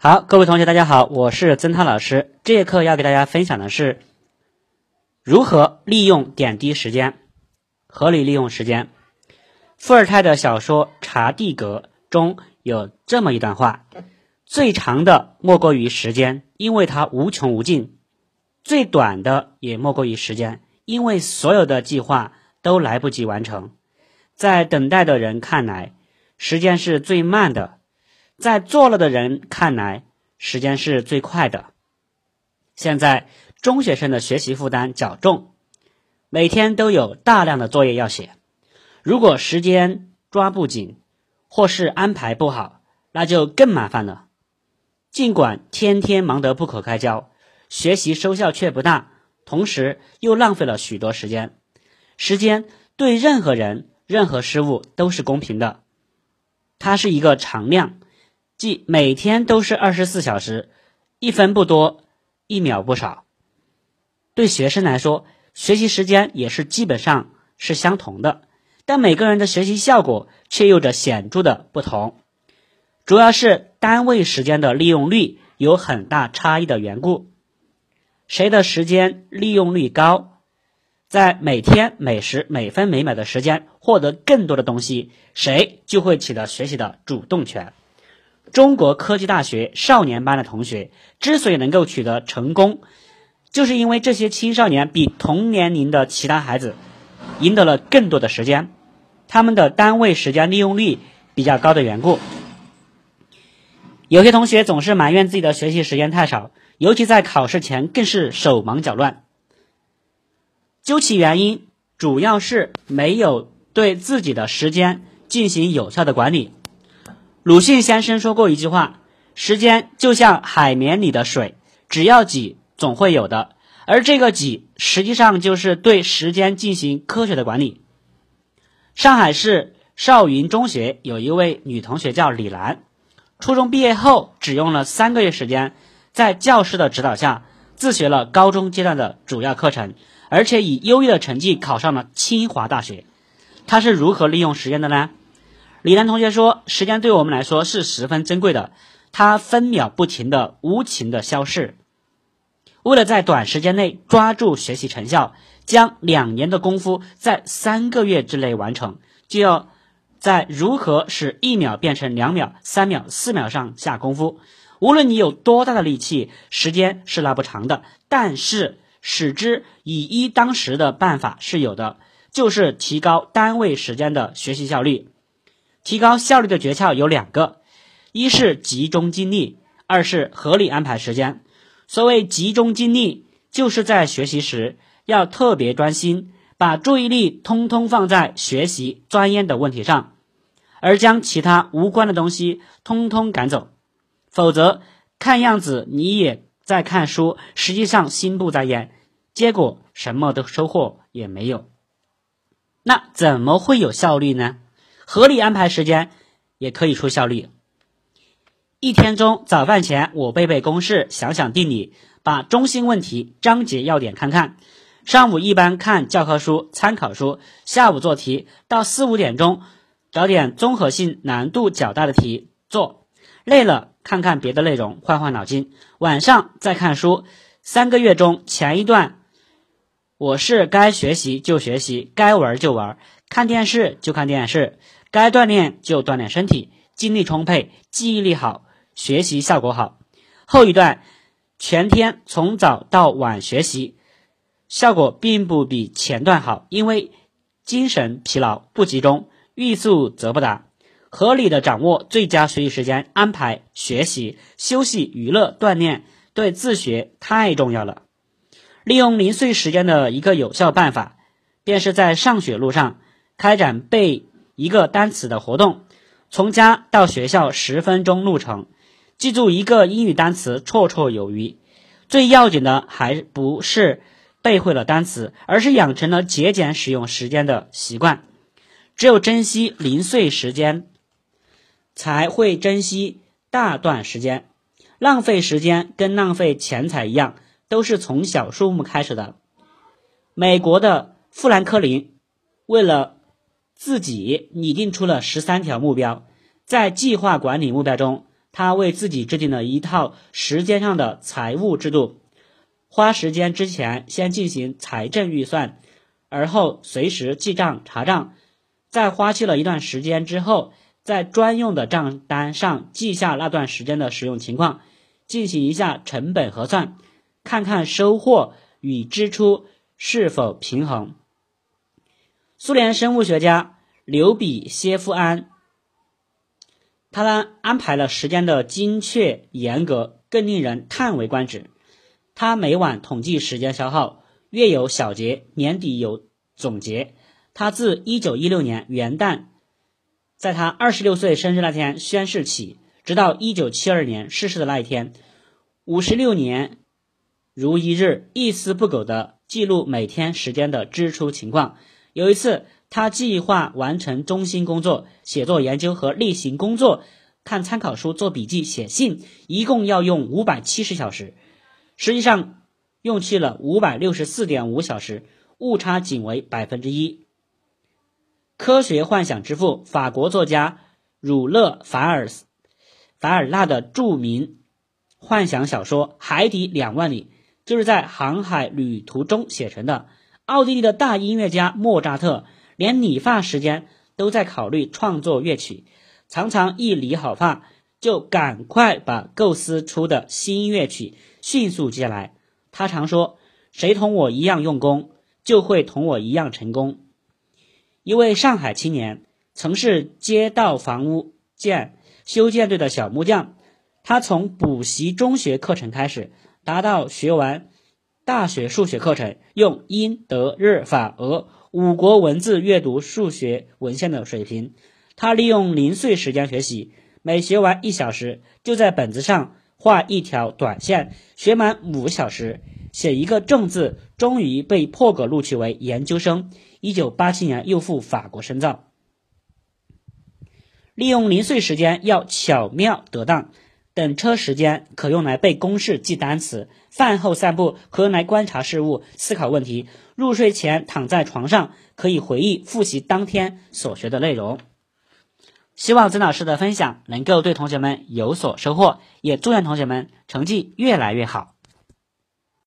好，各位同学，大家好，我是曾涛老师。这节课要给大家分享的是如何利用点滴时间，合理利用时间。伏尔泰的小说《查蒂格》中有这么一段话：最长的莫过于时间，因为它无穷无尽；最短的也莫过于时间，因为所有的计划都来不及完成。在等待的人看来，时间是最慢的。在做了的人看来，时间是最快的。现在中学生的学习负担较重，每天都有大量的作业要写。如果时间抓不紧，或是安排不好，那就更麻烦了。尽管天天忙得不可开交，学习收效却不大，同时又浪费了许多时间。时间对任何人、任何事物都是公平的，它是一个常量。即每天都是二十四小时，一分不多，一秒不少。对学生来说，学习时间也是基本上是相同的，但每个人的学习效果却有着显著的不同，主要是单位时间的利用率有很大差异的缘故。谁的时间利用率高，在每天每时每分每秒的时间获得更多的东西，谁就会取得学习的主动权。中国科技大学少年班的同学之所以能够取得成功，就是因为这些青少年比同年龄的其他孩子赢得了更多的时间，他们的单位时间利用率比较高的缘故。有些同学总是埋怨自己的学习时间太少，尤其在考试前更是手忙脚乱。究其原因，主要是没有对自己的时间进行有效的管理。鲁迅先生说过一句话：“时间就像海绵里的水，只要挤，总会有的。”而这个挤，实际上就是对时间进行科学的管理。上海市少云中学有一位女同学叫李兰，初中毕业后只用了三个月时间，在教师的指导下自学了高中阶段的主要课程，而且以优异的成绩考上了清华大学。她是如何利用时间的呢？李楠同学说：“时间对我们来说是十分珍贵的，它分秒不停的无情的消逝。为了在短时间内抓住学习成效，将两年的功夫在三个月之内完成，就要在如何使一秒变成两秒、三秒、四秒上下功夫。无论你有多大的力气，时间是拉不长的。但是使之以一当十的办法是有的，就是提高单位时间的学习效率。”提高效率的诀窍有两个，一是集中精力，二是合理安排时间。所谓集中精力，就是在学习时要特别专心，把注意力通通放在学习钻研的问题上，而将其他无关的东西通通赶走。否则，看样子你也在看书，实际上心不在焉，结果什么都收获也没有。那怎么会有效率呢？合理安排时间也可以出效率。一天中，早饭前我背背公式，想想定理，把中心问题、章节要点看看。上午一般看教科书、参考书，下午做题，到四五点钟找点综合性难度较大的题做。累了，看看别的内容，换换脑筋。晚上再看书。三个月中前一段，我是该学习就学习，该玩就玩，看电视就看电视。该锻炼就锻炼身体，精力充沛，记忆力好，学习效果好。后一段全天从早到晚学习，效果并不比前段好，因为精神疲劳不集中，欲速则不达。合理的掌握最佳学习时间，安排学习、休息、娱乐、锻炼，对自学太重要了。利用零碎时间的一个有效办法，便是在上学路上开展背。一个单词的活动，从家到学校十分钟路程，记住一个英语单词绰绰有余。最要紧的还不是背会了单词，而是养成了节俭使用时间的习惯。只有珍惜零碎时间，才会珍惜大段时间。浪费时间跟浪费钱财一样，都是从小数目开始的。美国的富兰克林为了自己拟定出了十三条目标，在计划管理目标中，他为自己制定了一套时间上的财务制度，花时间之前先进行财政预算，而后随时记账查账，在花去了一段时间之后，在专用的账单上记下那段时间的使用情况，进行一下成本核算，看看收获与支出是否平衡。苏联生物学家刘比歇夫安。他呢安排了时间的精确严格，更令人叹为观止。他每晚统计时间消耗，月有小结，年底有总结。他自1916年元旦，在他26岁生日那天宣誓起，直到1972年逝世的那一天，五十六年如一日，一丝不苟的记录每天时间的支出情况。有一次。他计划完成中心工作、写作研究和例行工作，看参考书、做笔记、写信，一共要用五百七十小时，实际上用去了五百六十四点五小时，误差仅为百分之一。科学幻想之父、法国作家儒勒·凡尔凡尔纳的著名幻想小说《海底两万里》就是在航海旅途中写成的。奥地利的大音乐家莫扎特。连理发时间都在考虑创作乐曲，常常一理好发就赶快把构思出的新乐曲迅速接来。他常说：“谁同我一样用功，就会同我一样成功。”一位上海青年曾是街道房屋建修建队的小木匠，他从补习中学课程开始，达到学完大学数学课程，用英、德、日、法、俄。五国文字阅读、数学文献的水平，他利用零碎时间学习，每学完一小时，就在本子上画一条短线；学满五小时，写一个正字，终于被破格录取为研究生。一九八七年又赴法国深造。利用零碎时间要巧妙得当。等车时间可用来背公式、记单词；饭后散步可用来观察事物、思考问题；入睡前躺在床上可以回忆、复习当天所学的内容。希望曾老师的分享能够对同学们有所收获，也祝愿同学们成绩越来越好。